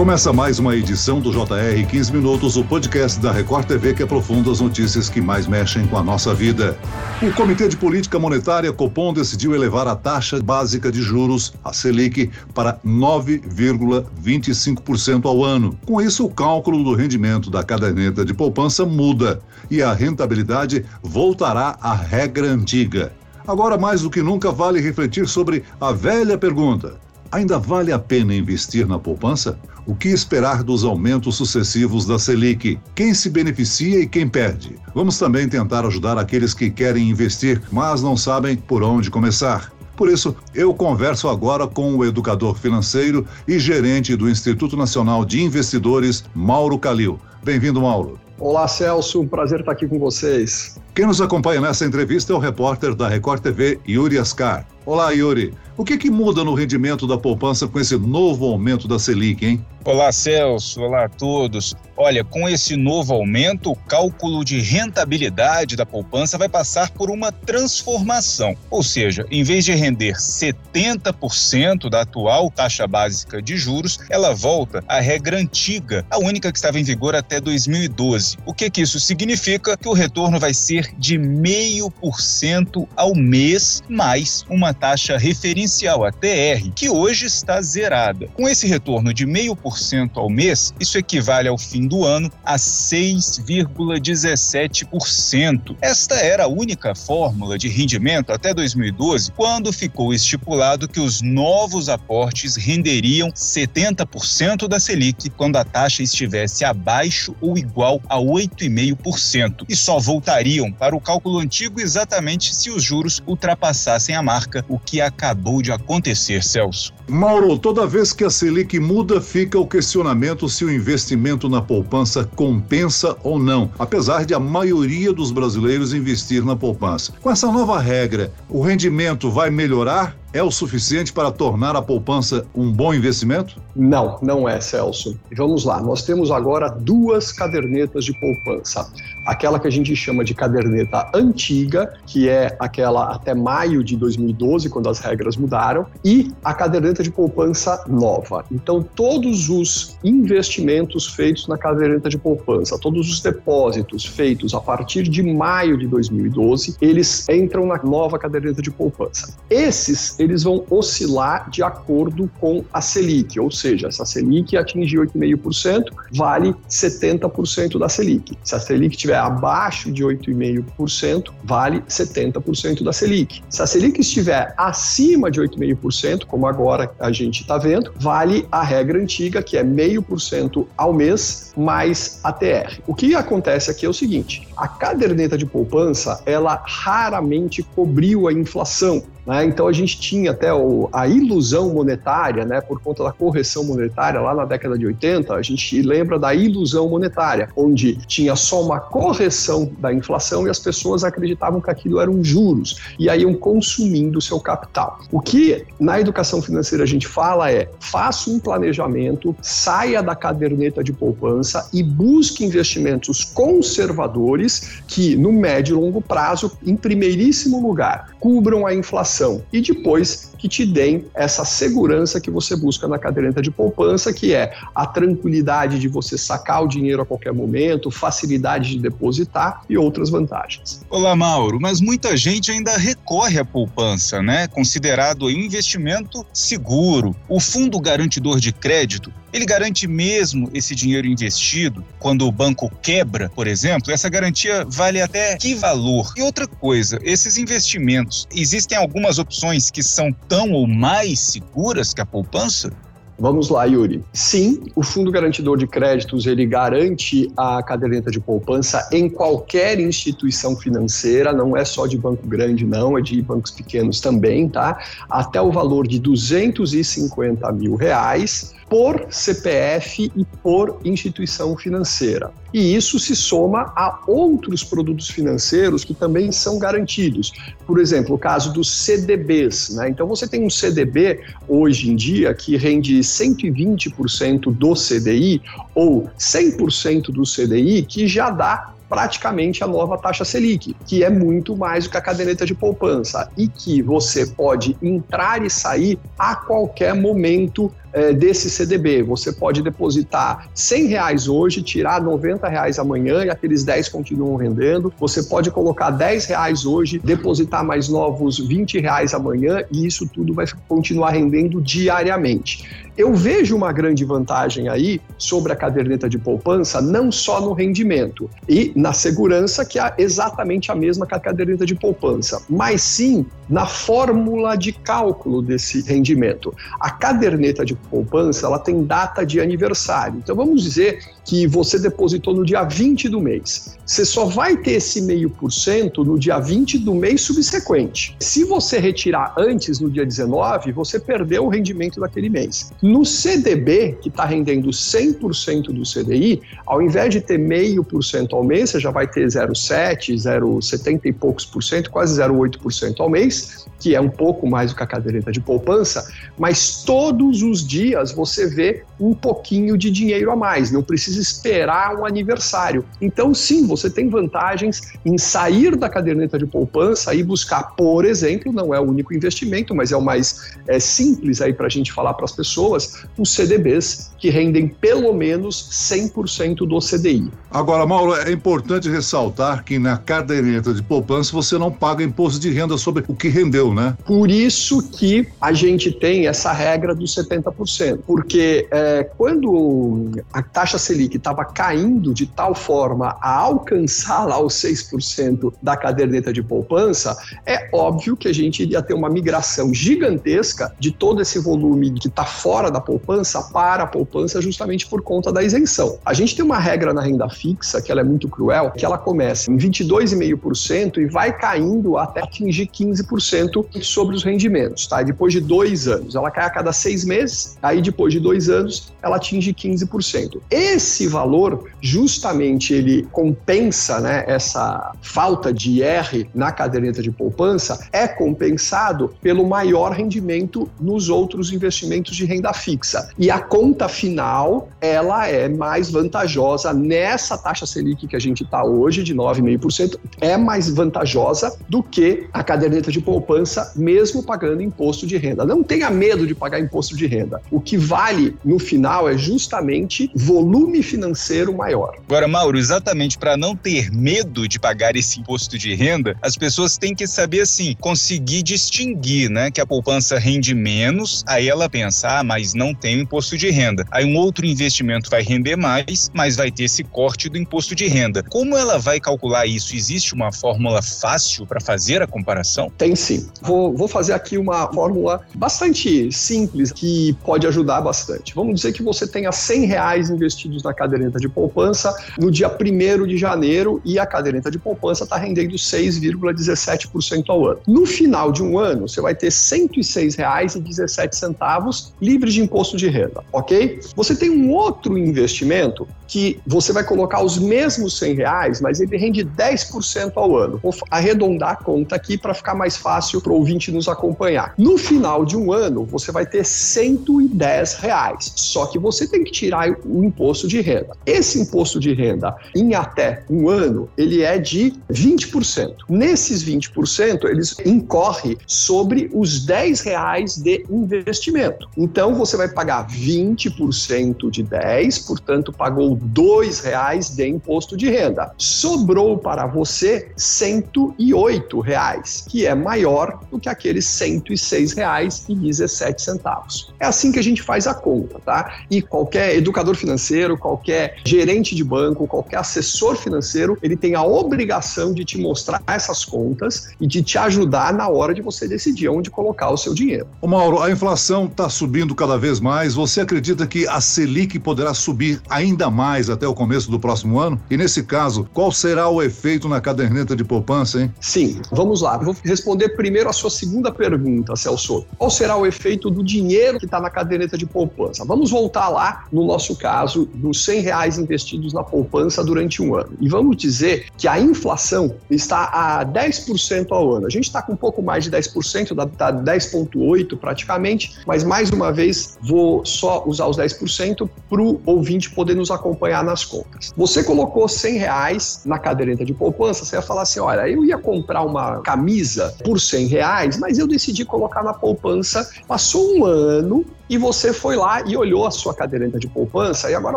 Começa mais uma edição do JR 15 Minutos, o podcast da Record TV que aprofunda as notícias que mais mexem com a nossa vida. O Comitê de Política Monetária, Copom, decidiu elevar a taxa básica de juros, a Selic, para 9,25% ao ano. Com isso, o cálculo do rendimento da caderneta de poupança muda e a rentabilidade voltará à regra antiga. Agora, mais do que nunca, vale refletir sobre a velha pergunta Ainda vale a pena investir na poupança? O que esperar dos aumentos sucessivos da Selic? Quem se beneficia e quem perde? Vamos também tentar ajudar aqueles que querem investir, mas não sabem por onde começar. Por isso, eu converso agora com o educador financeiro e gerente do Instituto Nacional de Investidores, Mauro Calil. Bem-vindo, Mauro. Olá, Celso. Um prazer estar aqui com vocês. Quem nos acompanha nessa entrevista é o repórter da Record TV, Yuri Ascar. Olá, Yuri. O que, que muda no rendimento da poupança com esse novo aumento da Selic, hein? Olá, Celso. Olá a todos. Olha, com esse novo aumento, o cálculo de rentabilidade da poupança vai passar por uma transformação. Ou seja, em vez de render 70% da atual taxa básica de juros, ela volta à regra antiga, a única que estava em vigor até 2012. O que, que isso significa? Que o retorno vai ser de 0,5% ao mês, mais uma taxa referencial, a TR, que hoje está zerada. Com esse retorno de 0,5% ao mês, isso equivale ao fim do ano a 6,17%. Esta era a única fórmula de rendimento até 2012, quando ficou estipulado que os novos aportes renderiam 70% da Selic quando a taxa estivesse abaixo ou igual a 8,5% e só voltariam para o cálculo antigo exatamente se os juros ultrapassassem a marca, o que acabou de acontecer, Celso. Mauro, toda vez que a Selic muda, fica o questionamento se o investimento na poupança compensa ou não, apesar de a maioria dos brasileiros investir na poupança. Com essa nova regra, o rendimento vai melhorar é o suficiente para tornar a poupança um bom investimento? Não, não é, Celso. Vamos lá, nós temos agora duas cadernetas de poupança. Aquela que a gente chama de caderneta antiga, que é aquela até maio de 2012, quando as regras mudaram, e a caderneta de poupança nova. Então, todos os investimentos feitos na caderneta de poupança, todos os depósitos feitos a partir de maio de 2012, eles entram na nova caderneta de poupança. Esses eles vão oscilar de acordo com a Selic, ou seja, se a Selic atingir 8,5%, vale 70% da Selic. Se a Selic estiver abaixo de 8,5%, vale 70% da Selic. Se a Selic estiver acima de 8,5%, como agora a gente está vendo, vale a regra antiga, que é 0,5% ao mês mais ATR. O que acontece aqui é o seguinte: a caderneta de poupança ela raramente cobriu a inflação. Né? Então a gente tinha até o, a ilusão monetária, né, por conta da correção monetária lá na década de 80, a gente lembra da ilusão monetária, onde tinha só uma correção da inflação e as pessoas acreditavam que aquilo eram juros e aí iam consumindo o seu capital. O que na educação financeira a gente fala é: faça um planejamento, saia da caderneta de poupança e busque investimentos conservadores que no médio e longo prazo, em primeiríssimo lugar, cubram a inflação e depois que te deem essa segurança que você busca na caderneta de poupança, que é a tranquilidade de você sacar o dinheiro a qualquer momento, facilidade de depositar e outras vantagens. Olá, Mauro, mas muita gente ainda recorre à poupança, né? Considerado um investimento seguro. O fundo garantidor de crédito ele garante mesmo esse dinheiro investido quando o banco quebra, por exemplo? Essa garantia vale até que valor? E outra coisa, esses investimentos, existem algumas opções que são tão ou mais seguras que a poupança? Vamos lá, Yuri. Sim, o Fundo Garantidor de Créditos ele garante a caderneta de poupança em qualquer instituição financeira, não é só de banco grande, não, é de bancos pequenos também, tá? Até o valor de 250 mil reais por CPF e por instituição financeira. E isso se soma a outros produtos financeiros que também são garantidos. Por exemplo, o caso dos CDBs. Né? Então, você tem um CDB hoje em dia que rende 120% do CDI ou 100% do CDI, que já dá praticamente a nova taxa Selic, que é muito mais do que a caderneta de poupança e que você pode entrar e sair a qualquer momento é, desse CDB. Você pode depositar 100 reais hoje, tirar 90 reais amanhã e aqueles 10 continuam rendendo. Você pode colocar 10 reais hoje, depositar mais novos 20 reais amanhã e isso tudo vai continuar rendendo diariamente. Eu vejo uma grande vantagem aí sobre a caderneta de poupança, não só no rendimento e na segurança, que é exatamente a mesma que a caderneta de poupança, mas sim na fórmula de cálculo desse rendimento. A caderneta de poupança ela tem data de aniversário. Então vamos dizer que você depositou no dia 20 do mês. Você só vai ter esse meio por cento no dia 20 do mês subsequente. Se você retirar antes, no dia 19, você perdeu o rendimento daquele mês. No CDB, que está rendendo 100% do CDI, ao invés de ter meio por cento ao mês, você já vai ter 0,7, 0,70 e poucos por cento, quase 0,8% ao mês, que é um pouco mais do que a caderneta de poupança, mas todos os dias você vê um pouquinho de dinheiro a mais, não precisa esperar um aniversário. Então, sim, você tem vantagens em sair da caderneta de poupança e buscar, por exemplo, não é o único investimento, mas é o mais é, simples aí para a gente falar para as pessoas, os CDBs, que rendem pelo menos 100% do CDI. Agora, Mauro, é importante ressaltar que na caderneta de poupança você não paga imposto de renda sobre o que rendeu, né? Por isso que a gente tem essa regra dos 70%, porque é, quando a taxa Selic estava caindo de tal forma a alcançar lá os 6% da caderneta de poupança, é óbvio que a gente iria ter uma migração gigantesca de todo esse volume que está fora da poupança para a poupança justamente por conta da isenção. A gente tem uma regra na renda fixa que ela é muito cruel, que ela começa em 22,5% e vai caindo até atingir 15% sobre os rendimentos, tá? Depois de dois anos. Ela cai a cada seis meses, aí depois de dois anos ela atinge 15%. Esse valor, justamente, ele compensa né, essa falta de R na caderneta de poupança, é compensado pelo maior rendimento nos outros investimentos de renda fixa. E a conta final, ela é mais vantajosa nessa taxa Selic que a gente está hoje, de 9,5%, é mais vantajosa do que a caderneta de poupança, mesmo pagando imposto de renda. Não tenha medo de pagar imposto de renda. O que vale no final é justamente volume financeiro maior. Agora, Mauro, exatamente para não ter medo de pagar esse imposto de renda, as pessoas têm que saber assim, conseguir distinguir, né, que a poupança rende menos, aí ela pensa, ah, mas não tem imposto de renda. Aí um outro investimento vai render mais, mas vai ter esse corte do imposto de renda. Como ela vai calcular isso? Existe uma fórmula fácil para fazer a comparação? Tem sim. Vou, vou fazer aqui uma fórmula bastante simples que pode ajudar bastante. Vamos dizer que você tenha 100 reais investidos na caderneta de poupança no dia 1 de janeiro e a caderneta de poupança está rendendo 6,17% ao ano. No final de um ano, você vai ter R$ 106,17 livres de imposto de renda, ok? Você tem um outro investimento que você vai colocar os mesmos 100 reais, mas ele rende 10% ao ano. Vou arredondar a conta aqui para ficar mais fácil para o ouvinte nos acompanhar. No final de um ano, você vai ter 110 reais, só que você tem que tirar o imposto de renda. Esse imposto de renda em até um ano, ele é de 20%. Nesses 20%, eles incorre sobre os 10 reais de investimento. Então, você vai pagar 20% de 10, portanto, pagou R$ reais de imposto de renda. Sobrou para você 108 reais, que é maior do que aqueles R$ 106,17. É assim que a gente faz a conta, tá? E qualquer educador financeiro, qualquer gerente de banco, qualquer assessor financeiro, ele tem a obrigação de te mostrar essas contas e de te ajudar na hora de você decidir onde colocar o seu dinheiro. Ô Mauro, a inflação está subindo cada vez mais. Você acredita que a Selic poderá subir ainda mais? Mais até o começo do próximo ano? E nesse caso, qual será o efeito na caderneta de poupança, hein? Sim, vamos lá. Vou responder primeiro a sua segunda pergunta, Celso. Qual será o efeito do dinheiro que está na caderneta de poupança? Vamos voltar lá, no nosso caso, dos 100 reais investidos na poupança durante um ano. E vamos dizer que a inflação está a 10% ao ano. A gente está com um pouco mais de 10%, dá 10,8% praticamente, mas mais uma vez vou só usar os 10% para o ouvinte poder nos acompanhar nas contas. Você colocou 100 reais na caderneta de poupança, você ia falar assim, olha, eu ia comprar uma camisa por 100 reais, mas eu decidi colocar na poupança, passou um ano, e você foi lá e olhou a sua caderneta de poupança e agora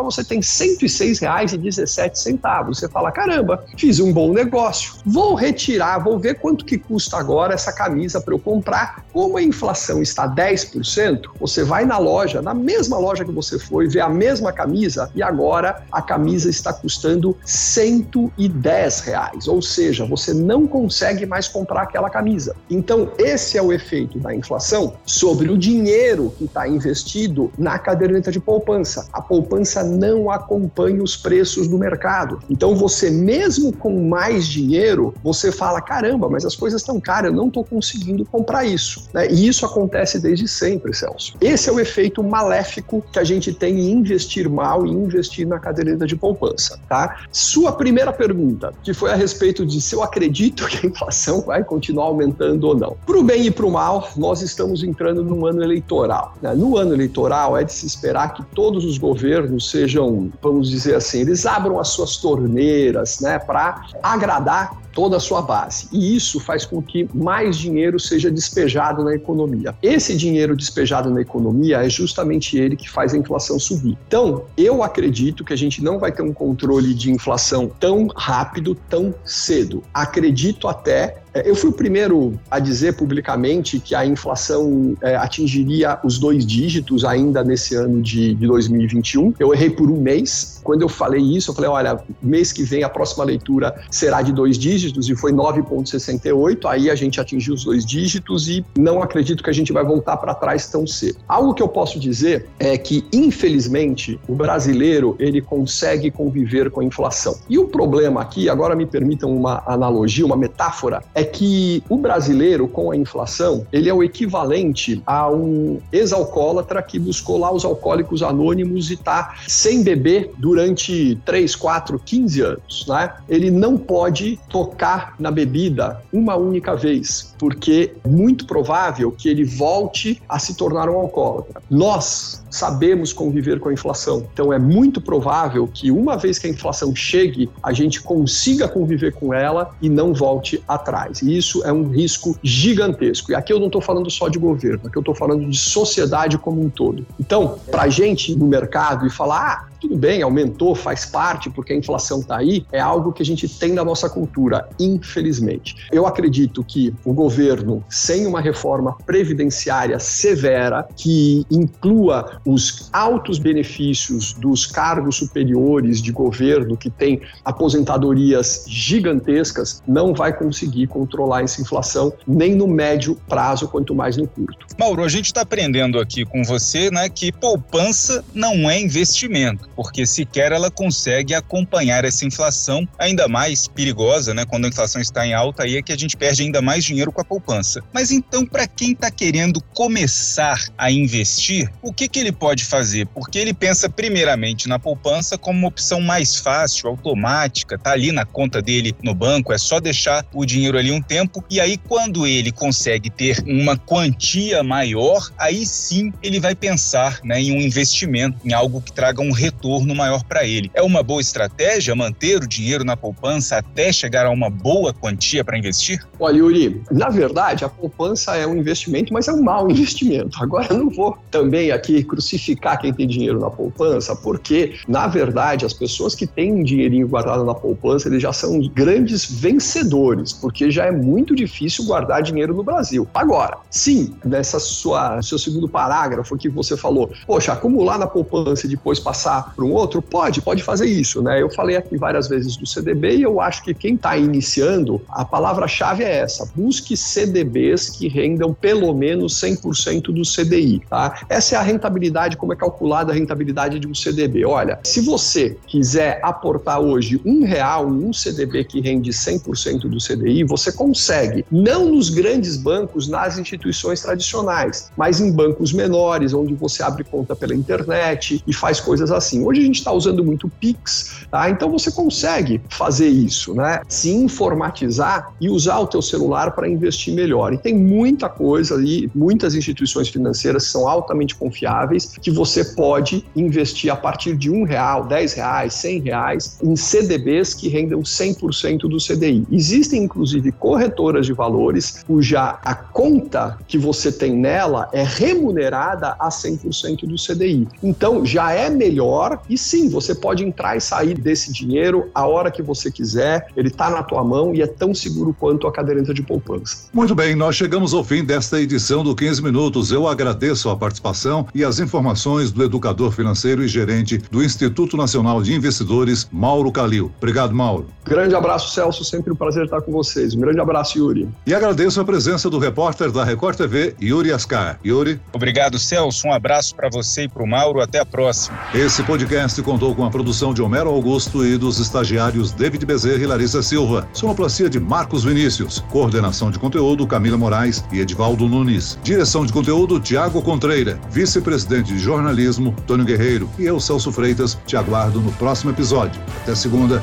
você tem R$ 106,17. Você fala, caramba, fiz um bom negócio. Vou retirar, vou ver quanto que custa agora essa camisa para eu comprar. Como a inflação está 10%, você vai na loja, na mesma loja que você foi, vê a mesma camisa e agora a camisa está custando 110 reais, ou seja, você não consegue mais comprar aquela camisa. Então, esse é o efeito da inflação sobre o dinheiro que está investido na caderneta de poupança. A poupança não acompanha os preços do mercado. Então você mesmo com mais dinheiro, você fala, caramba, mas as coisas estão caras, eu não estou conseguindo comprar isso. Né? E isso acontece desde sempre, Celso. Esse é o efeito maléfico que a gente tem em investir mal e investir na caderneta de poupança. Tá? Sua primeira pergunta, que foi a respeito de se eu acredito que a inflação vai continuar aumentando ou não. Para o bem e para o mal, nós estamos entrando num ano eleitoral. Né? No ano eleitoral, é de se esperar que todos os governos sejam, vamos dizer assim, eles abram as suas torneiras né, para agradar toda a sua base. E isso faz com que mais dinheiro seja despejado na economia. Esse dinheiro despejado na economia é justamente ele que faz a inflação subir. Então, eu acredito que a gente não vai ter um controle de inflação tão rápido, tão cedo. Acredito até eu fui o primeiro a dizer publicamente que a inflação é, atingiria os dois dígitos ainda nesse ano de, de 2021. Eu errei por um mês. Quando eu falei isso, eu falei: olha, mês que vem a próxima leitura será de dois dígitos e foi 9,68. Aí a gente atingiu os dois dígitos e não acredito que a gente vai voltar para trás tão cedo. Algo que eu posso dizer é que, infelizmente, o brasileiro ele consegue conviver com a inflação. E o problema aqui, agora me permitam uma analogia, uma metáfora, é é que o brasileiro, com a inflação, ele é o equivalente a um ex-alcoólatra que buscou lá os alcoólicos anônimos e está sem beber durante 3, 4, 15 anos. Né? Ele não pode tocar na bebida uma única vez, porque é muito provável que ele volte a se tornar um alcoólatra. Nós sabemos conviver com a inflação, então é muito provável que uma vez que a inflação chegue, a gente consiga conviver com ela e não volte atrás. E isso é um risco gigantesco. E aqui eu não estou falando só de governo, aqui eu estou falando de sociedade como um todo. Então, para a gente no mercado e falar, ah, tudo bem, aumentou, faz parte, porque a inflação está aí, é algo que a gente tem na nossa cultura, infelizmente. Eu acredito que o governo, sem uma reforma previdenciária severa, que inclua os altos benefícios dos cargos superiores de governo, que tem aposentadorias gigantescas, não vai conseguir controlar essa inflação, nem no médio prazo, quanto mais no curto. Mauro, a gente está aprendendo aqui com você né, que poupança não é investimento porque sequer ela consegue acompanhar essa inflação ainda mais perigosa, né? Quando a inflação está em alta, aí é que a gente perde ainda mais dinheiro com a poupança. Mas então, para quem está querendo começar a investir, o que, que ele pode fazer? Porque ele pensa primeiramente na poupança como uma opção mais fácil, automática, tá ali na conta dele no banco, é só deixar o dinheiro ali um tempo e aí quando ele consegue ter uma quantia maior, aí sim ele vai pensar né, em um investimento, em algo que traga um retorno retorno maior para ele. É uma boa estratégia manter o dinheiro na poupança até chegar a uma boa quantia para investir? Olha, Yuri, na verdade, a poupança é um investimento, mas é um mau investimento. Agora, eu não vou também aqui crucificar quem tem dinheiro na poupança, porque, na verdade, as pessoas que têm dinheirinho guardado na poupança, eles já são grandes vencedores, porque já é muito difícil guardar dinheiro no Brasil. Agora, sim, nessa sua seu segundo parágrafo que você falou, poxa, acumular na poupança e depois passar para um outro? Pode, pode fazer isso, né? Eu falei aqui várias vezes do CDB e eu acho que quem está iniciando, a palavra-chave é essa: busque CDBs que rendam pelo menos 100% do CDI, tá? Essa é a rentabilidade, como é calculada a rentabilidade de um CDB. Olha, se você quiser aportar hoje um real em um CDB que rende 100% do CDI, você consegue, não nos grandes bancos, nas instituições tradicionais, mas em bancos menores, onde você abre conta pela internet e faz coisas assim. Hoje a gente está usando muito Pix, tá? Então você consegue fazer isso, né? Se informatizar e usar o teu celular para investir melhor. E tem muita coisa ali, muitas instituições financeiras são altamente confiáveis que você pode investir a partir de um real, dez reais, cem reais em CDBs que rendam 100% do CDI. Existem inclusive corretoras de valores cuja a conta que você tem nela é remunerada a 100% do CDI. Então já é melhor e sim, você pode entrar e sair desse dinheiro a hora que você quiser, ele está na tua mão e é tão seguro quanto a caderneta de poupança. Muito bem, nós chegamos ao fim desta edição do 15 Minutos. Eu agradeço a participação e as informações do educador financeiro e gerente do Instituto Nacional de Investidores, Mauro Calil. Obrigado, Mauro. Grande abraço, Celso. Sempre um prazer estar com vocês. Um grande abraço, Yuri. E agradeço a presença do repórter da Record TV, Yuri Ascar. Yuri. Obrigado, Celso. Um abraço para você e para o Mauro. Até a próxima. Esse podcast contou com a produção de Homero Augusto e dos estagiários David Bezerra e Larissa Silva. Sonoplastia de Marcos Vinícius. Coordenação de conteúdo Camila Moraes e Edivaldo Nunes. Direção de conteúdo Tiago Contreira. Vice-presidente de jornalismo Tônio Guerreiro. E eu, Celso Freitas, te aguardo no próximo episódio. Até segunda.